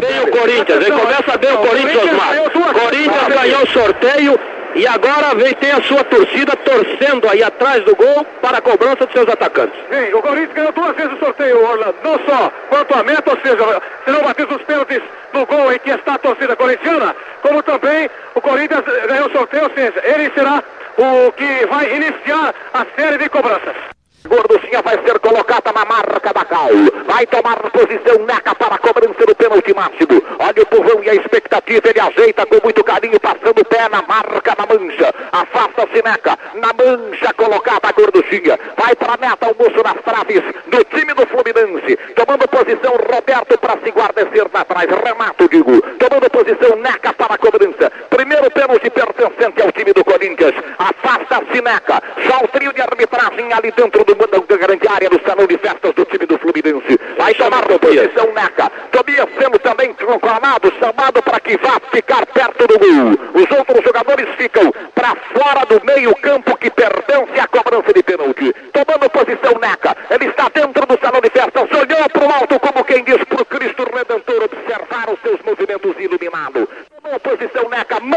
bem o Corinthians, hein? Começa bem o Corinthians, Osmar. Corinthians ganhou o sorteio e agora vem tem a sua torcida torcendo aí atrás do gol para a cobrança dos seus atacantes. Sim, o Corinthians ganhou duas vezes o sorteio, Orlando. Não só quanto a meta, ou seja, se não bater os pênaltis no gol em que está a torcida corintiana, como também o Corinthians ganhou o sorteio, ou seja, ele será o que vai iniciar a série de cobranças. Gorduchinha vai ser colocada na marca da Cal. Vai tomar posição Neca para a cobrança do pênalti máximo. Olha o povão e a expectativa. Ele ajeita com muito carinho, passando o pé na marca, na mancha. Afasta-se Neca. Na mancha colocada a Gorduchinha. Vai para a meta, o moço nas traves do time do Fluminense. Tomando posição Roberto para se guarnecer na trás. Renato, digo. Tomando posição Neca para a cobrança. Primeiro pênalti pertencente ao time do Corinthians. Afasta-se Neca. Só o trio de arbitragem ali dentro do da grande área do salão de festas do time do Fluminense. Vai tomar posição Neca. Tobias sendo também proclamado, chamado para que vá ficar perto do gol. Os outros jogadores ficam para fora do meio campo que pertence à cobrança de pênalti. Tomando posição Neca. Ele está dentro do salão de festas, olhou para o alto como quem diz para o Cristo Redentor observar os seus movimentos iluminados.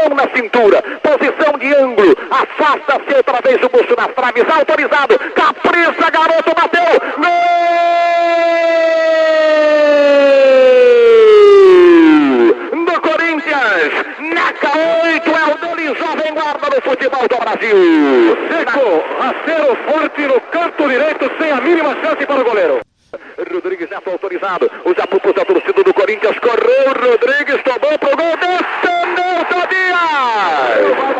Mão na cintura, posição de ângulo, afasta-se outra vez o moço nas traves, autorizado, capricha, garoto, bateu, gol! Do Corinthians, Neca 8 é o dele, jovem guarda do futebol do Brasil. Seco, acero forte no canto direito, sem a mínima chance para o goleiro. Rodrigues Neto autorizado. Os apupos da torcida do Corinthians. Correu Rodrigues, tomou pro gol. Defendeu Tobias!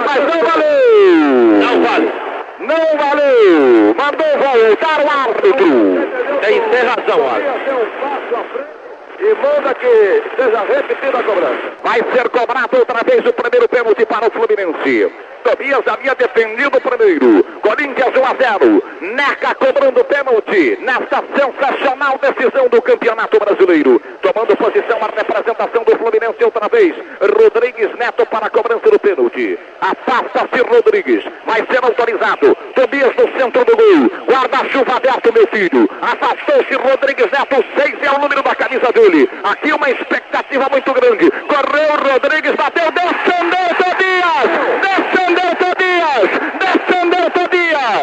Mas não valeu! Não vale. Não valeu! Mandou voltar o árbitro. Tem, tem razão, Alisson. E manda que seja repetida a cobrança. Vai ser cobrado outra vez o primeiro pênalti para o Fluminense. Tobias havia defendido o primeiro. Corinthians 1 a 0. Neca cobrando pênalti nesta sensacional decisão do Campeonato Brasileiro. Tomando posição a representação do Fluminense outra vez. Rodrigues Neto para a cobrança do pênalti. Afasta-se Rodrigues. Vai ser autorizado. Tobias no centro do gol. Guarda-chuva aberto, meu filho. Afastou-se Rodrigues Neto. 6 é o número da camisa dele. Aqui uma expectativa muito grande. Correu Rodrigues, bateu, defendeu Tobias. Defendeu Tobias. Defendeu Tobias.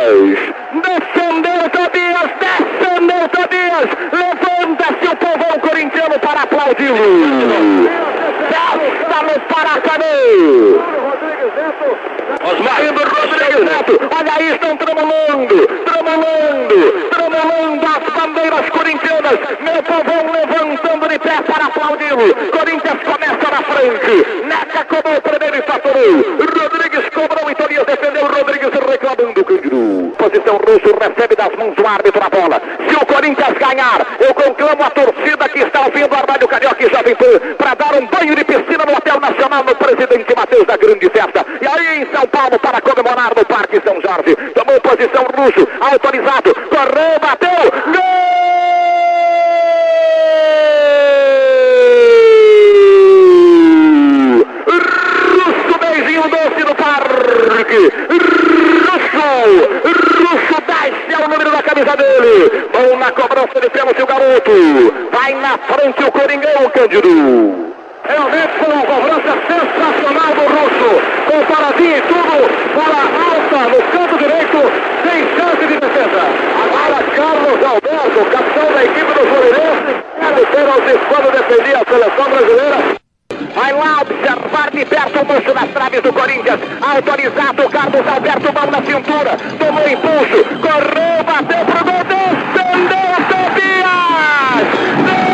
Defendeu Tobias. Defendeu Tobias. Levanta-se o povão corintiano para aplaudi-lo. Festa no Paracanã. Rodrigues Neto. Osmar, Indo Rodrigues Neto, olha aí, estão tremulando, tremulando, tremulando as bandeiras corintianas, meu povão levantando de pé para aplaudi-lo, Corinthians começa na frente, Neca cobrou o primeiro e faturou, Rodrigues cobrou e Tobias defendeu, Rodrigues reclamando, Cândido, posição russo, recebe das mãos do árbitro a bola, se o Corinthians ganhar, eu conclamo a torcida que está ouvindo Armário Carioca e Jovem Pan, para dar um banho de piscina no Hotel Nacional no Presidente Matheus da Grande Festa, e aí em São Paulo para comemorar no Parque São Jorge. Tomou posição russo, autorizado, correu, bateu, gol! Beijinho doce no parque. Russo, Russo desce ao número da camisa dele. Vão na cobrança de pênalti o garoto. Vai na frente o Coringão, Cândido. Realmente foi uma cobrança sensacional do Russo. Com paradinha e tudo, bola alta no canto direito, sem chance de defesa. Agora Carlos Alberto, capitão da equipe do Fluminense, era o pênalti quando defendia a seleção brasileira. Vai lá observar de perto o moço nas traves do Corinthians. Autorizado, Carlos Alberto, mão na cintura. Tomou impulso, correu, bateu pro gol, defendeu Tobias! Defendeu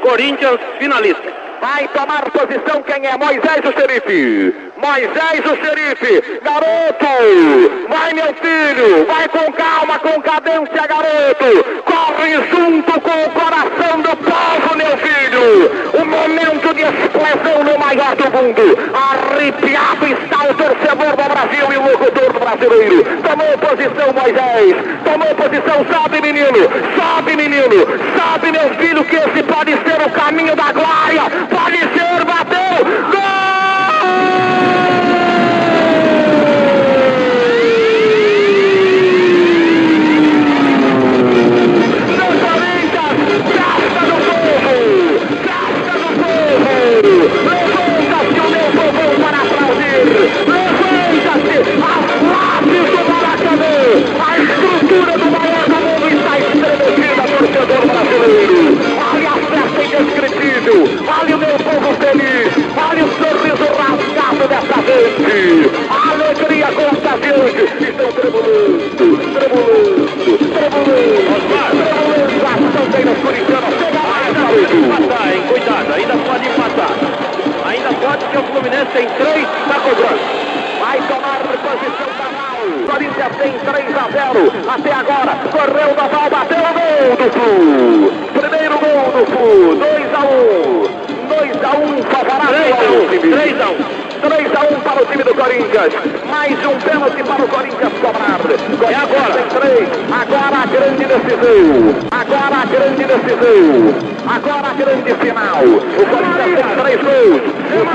Corinthians finalista. Vai tomar posição quem é Moisés o xerife. Moisés o xerife. Garoto, vai meu filho. Vai com calma, com cadência, garoto. Corre junto com o coração do povo, meu filho. O momento de explosão no maior do mundo. Arrepiado está o torcedor do Brasil e o locutor brasileiro. Tomou posição, Moisés. Tomou posição, sobe, menino. Sobe, menino. Sobe, meu filho, que esse pode ser o caminho da glória. Pode Corinthians. Mais um pênalti para o Corinthians cobrar. É agora. Tem três. Agora a grande decisão. Agora a grande decisão. Agora a grande final. O Corinthians tem três gols. O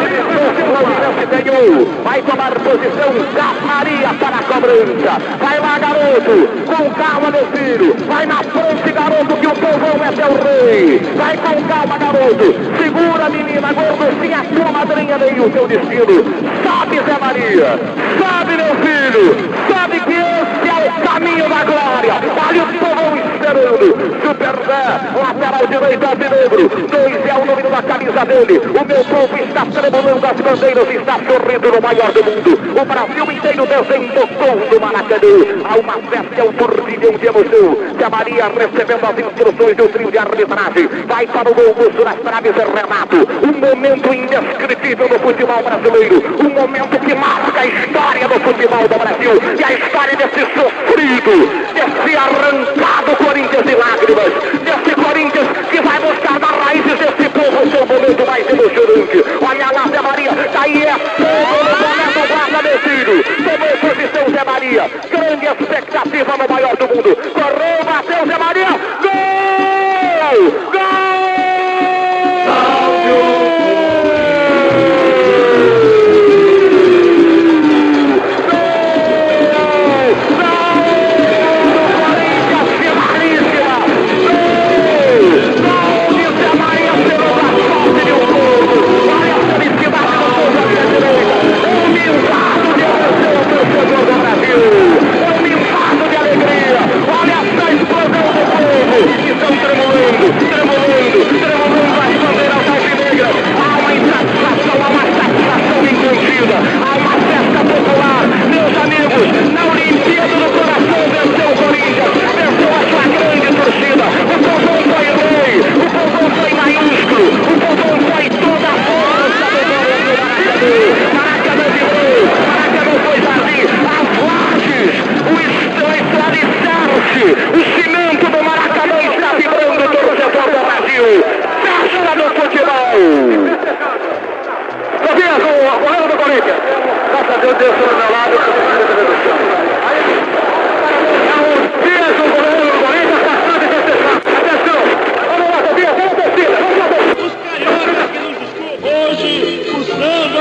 Fluminense tem um. Vai tomar posição Maria para a cobrança. Vai lá, garoto. Com calma, meu filho. Vai na frente, garoto, que o povão é teu rei. Vai com calma, garoto. Segura, menina, gorducinha, tua madrinha nem o teu destino. Sabe, Zé Maria. Sabe, meu filho. Sabe que esse é o caminho da glória. Olha o Super Zé, lateral direito alvinegro. Dois é o número da camisa dele. O meu povo está tremulando as bandeiras, está sorrindo no maior do mundo. O Brasil inteiro desembocou do Maracanã. Há uma festa, é um turbilhão de emoção. Zé Maria recebendo as instruções do trio de arbitragem. Vai para o gol, Busto nas traves, Renato. Um momento indescritível no futebol brasileiro. Um momento que marca a história do futebol do Brasil. E a história desse sofrido, desse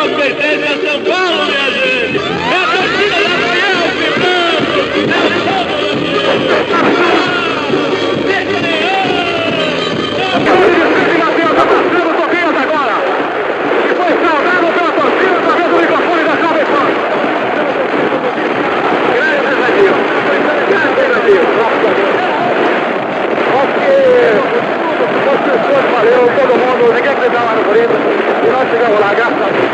samba pertence a São Paulo, minha gente. É a torcida da Royal vibrando. É o povo do. Porque as pessoas valeram, todo mundo, ninguém acreditava no Corinthians. E nós chegamos lá, graças a Deus.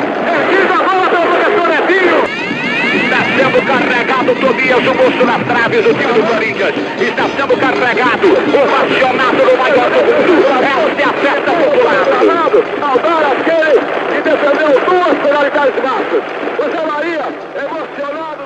O moço nas traves do time do Corinthians. Está sendo carregado, O racionado do maior do mundo. Essa é a festa popular. Saudar quem? que defendeu duas penalidades de Marcos. O Zé Maria, emocionado.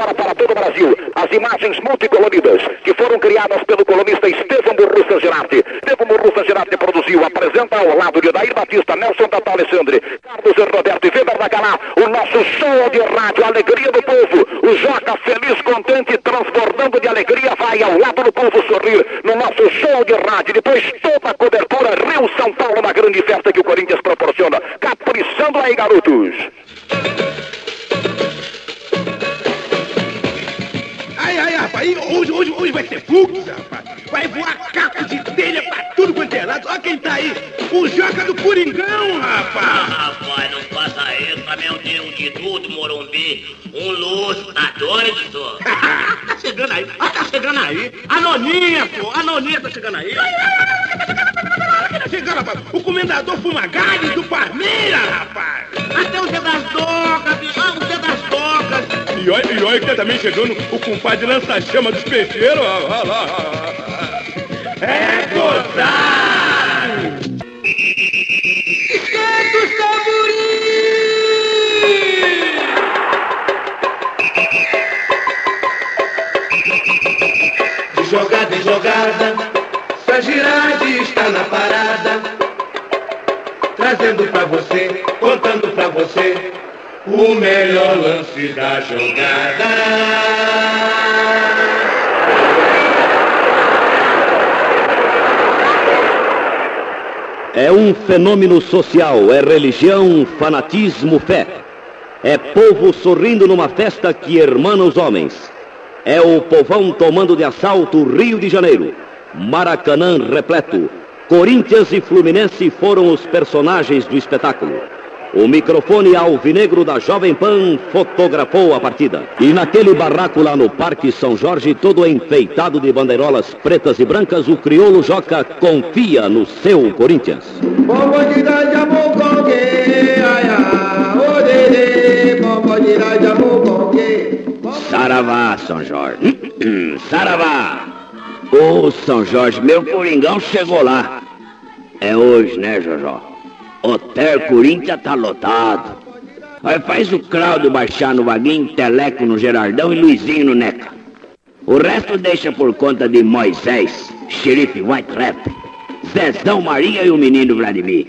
Saudade, as imagens multicoloridas que foram criadas pelo colunista Estevam Burrusta Girardi. Estevam Burrusta Girardi produziu, apresenta ao lado de Dair Batista, Nelson Tata Alessandre, Carlos Roberto e Weber Bacalá, o nosso show de rádio, alegria do povo. O Joca feliz, contente, transbordando de alegria, vai ao lado do povo sorrir no nosso show de rádio. Depois toda a cobertura Rio São Paulo na grande festa que o Corinthians proporciona. Caprichando aí, garotos. Rapaz, hoje, hoje, hoje vai ter fluxo, rapaz. Vai voar caco de telha pra tudo quanto é lado. Olha quem tá aí, o Joca do Coringão, rapaz. Ah, rapaz, não faça isso, caminhão tem um de tudo, Morumbi. Um luxo, tá doido, senhor? tá chegando aí, ah, tá chegando aí. A noninha, pô, a noninha tá chegando aí. Tá chegando, rapaz. O comendador Fumagalli do Palmeiras, rapaz. Até o Zé das Docas, bicho, ah, o Zé das. E olha, e olha que tá também chegando o compadre lança-chama dos peixeiros. Olha lá, olha lá. É gozar! Santos De jogada em jogada, Sagirade está na parada, trazendo pra você, contando pra você o melhor lance da jogada. É um fenômeno social, é religião, fanatismo, fé. É povo sorrindo numa festa que hermana os homens. É o povão tomando de assalto o Rio de Janeiro. Maracanã repleto. Corinthians e Fluminense foram os personagens do espetáculo. O microfone alvinegro da Jovem Pan fotografou a partida. E naquele barraco lá no Parque São Jorge, todo enfeitado de bandeirolas pretas e brancas, o crioulo Joca confia no seu Corinthians. Saravá, São Jorge. Saravá! Ô, São Jorge, meu Coringão chegou lá. É hoje, né, Jojó? Hotel Corinthians tá lotado. Aí faz o Claudio baixar no Vaguinho, Teleco no Gerardão e Luizinho no Neca. O resto deixa por conta de Moisés, Xerife White Rap, Zezão Maria e o menino Vladimir.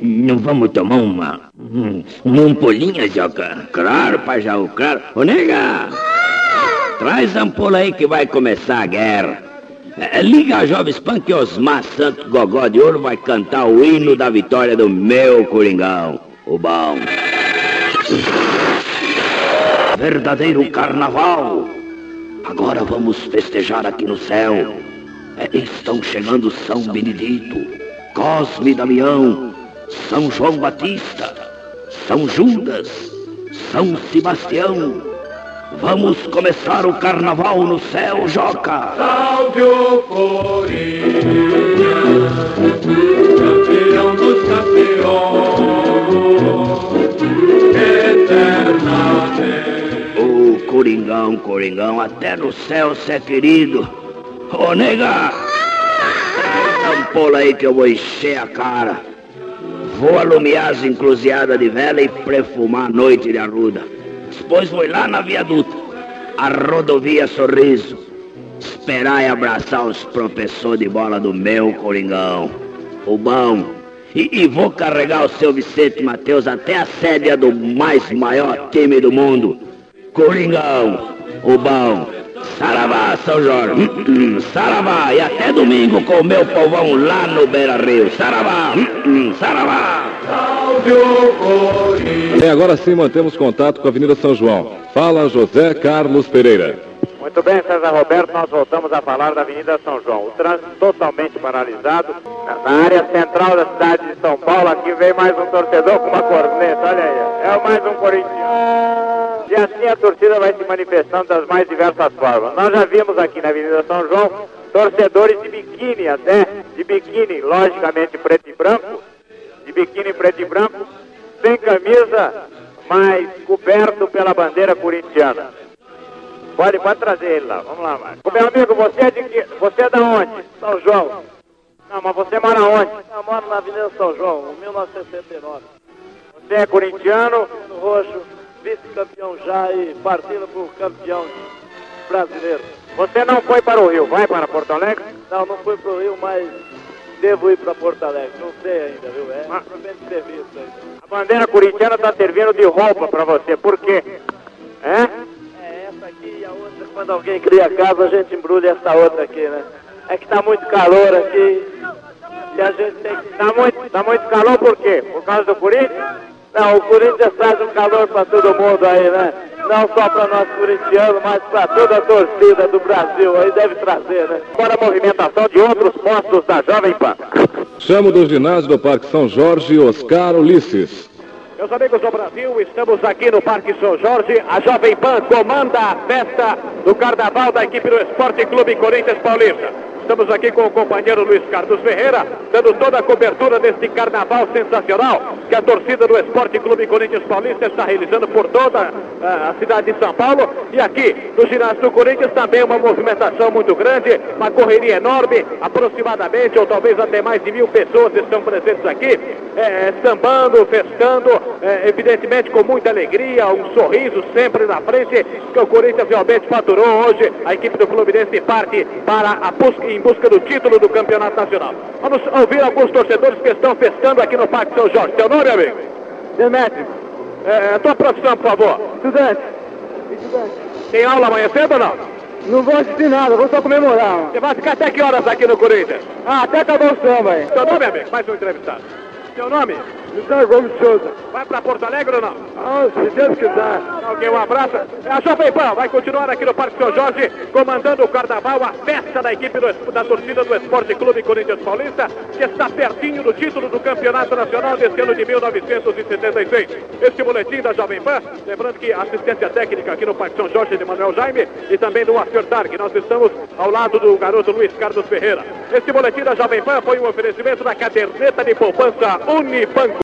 Não vamos tomar uma. Um, uma ampolinha, Joca? Claro, Pajau, claro. Ô, nega! Traz a ampola aí que vai começar a guerra. É, liga a Jovem Pan que Osmar Santos Gogó de Ouro vai cantar o hino da vitória do meu Coringão, o bom. Verdadeiro carnaval. Agora vamos festejar aqui no céu. É, estão chegando São Benedito, Cosme Damião, São João Batista, São Judas, São Sebastião. Vamos começar o carnaval no céu, Joca! Salve o Corinthians, campeão dos campeões, eternamente. Ô, Coringão, Coringão, até no céu cê é querido. Ô, nega! Ampola aí que eu vou encher a cara. Vou alumiar as encruzilhadas de vela e perfumar a noite de arruda. Depois vou lá na viaduta, a rodovia Sorriso, esperar e abraçar os professores de bola do meu Coringão, o. E, e vou carregar o seu Vicente Mateus até a sede do mais maior time do mundo, Coringão, o bom. Saravá, São Jorge. Hum, hum, saravá. E até domingo com o meu povão lá no Beira Rio. Saravá. Hum, saravá. E agora sim mantemos contato com a Avenida São João. Fala José Carlos Pereira. Muito bem, César Roberto, nós voltamos a falar da Avenida São João. O trânsito totalmente paralisado. Na área central da cidade de São Paulo, aqui vem mais um torcedor com uma corneta, olha aí. É mais um corintiano. E assim a torcida vai se manifestando das mais diversas formas. Nós já vimos aqui na Avenida São João torcedores de biquíni até, de biquíni, logicamente preto e branco, de biquíni preto e branco, sem camisa, mas coberto pela bandeira corintiana. Pode, pode trazer ele lá, vamos lá, Marcos. Meu amigo, você é de que, você é da onde? São João. Não, mas você mora onde? Eu moro na Avenida São João, 1969. Você é corintiano? No Roxo, vice-campeão já e partindo por campeão. brasileiro. Você não foi para o Rio, vai para Porto Alegre? Não, não fui pro Rio, mas devo ir para Porto Alegre. Não sei ainda, viu? É provavelmente serviço ainda. A bandeira corintiana está servindo de roupa para você, por quê? É? É essa aqui e a outra, quando alguém cria casa, a gente embrulha essa outra aqui, né? É que tá muito calor aqui e a gente tem que... Tá muito, tá muito calor por quê? Por causa do Corinthians? Não, o Corinthians traz um calor para todo mundo aí, né? Não só para nós corintianos, mas para toda a torcida do Brasil aí deve trazer, né? Agora a movimentação de outros postos da Jovem Pan. Chamo do ginásio do Parque São Jorge Oscar Ulisses. Meus amigos do Brasil, estamos aqui no Parque São Jorge. A Jovem Pan comanda a festa do carnaval da equipe do Esporte Clube Corinthians Paulista. Estamos aqui com o companheiro Luiz Carlos Ferreira, dando toda a cobertura deste carnaval sensacional que a torcida do Esporte Clube Corinthians Paulista está realizando por toda ah, a cidade de São Paulo. E aqui no ginásio do Corinthians também uma movimentação muito grande, uma correria enorme, aproximadamente ou talvez até mais de mil pessoas estão presentes aqui, eh, sambando, festando, eh, evidentemente com muita alegria, um sorriso sempre na frente, que o Corinthians realmente faturou hoje. A equipe do Fluminense parte para a busca, em busca do título do Campeonato Nacional. Vamos ouvir alguns torcedores que estão festando aqui no Parque São Jorge. Teu nome, amigo? Demetrio, É, a tua profissão, por favor. estudante, Tem aula amanhã cedo ou não? não vou assistir nada, vou só comemorar. mano. Você vai ficar até que horas aqui no Corinthians? Ah, até acabar o samba aí. Teu nome, amigo? Mais um entrevistado. Teu nome? José Gomes Souza. Vai para Porto Alegre ou não? Ah, se Deus quiser. Ok, um abraço. A Jovem Pan vai continuar aqui no Parque São Jorge, comandando o carnaval, a festa da equipe do- da torcida do Esporte Clube Corinthians Paulista, que está pertinho do título do Campeonato Nacional deste ano de 1976. Este boletim da Jovem Pan, lembrando que assistência técnica aqui no Parque São Jorge de Manuel Jaime e também do Acertar, que nós estamos ao lado do garoto Luiz Carlos Ferreira. Este boletim da Jovem Pan foi um oferecimento da caderneta de poupança Unibanco.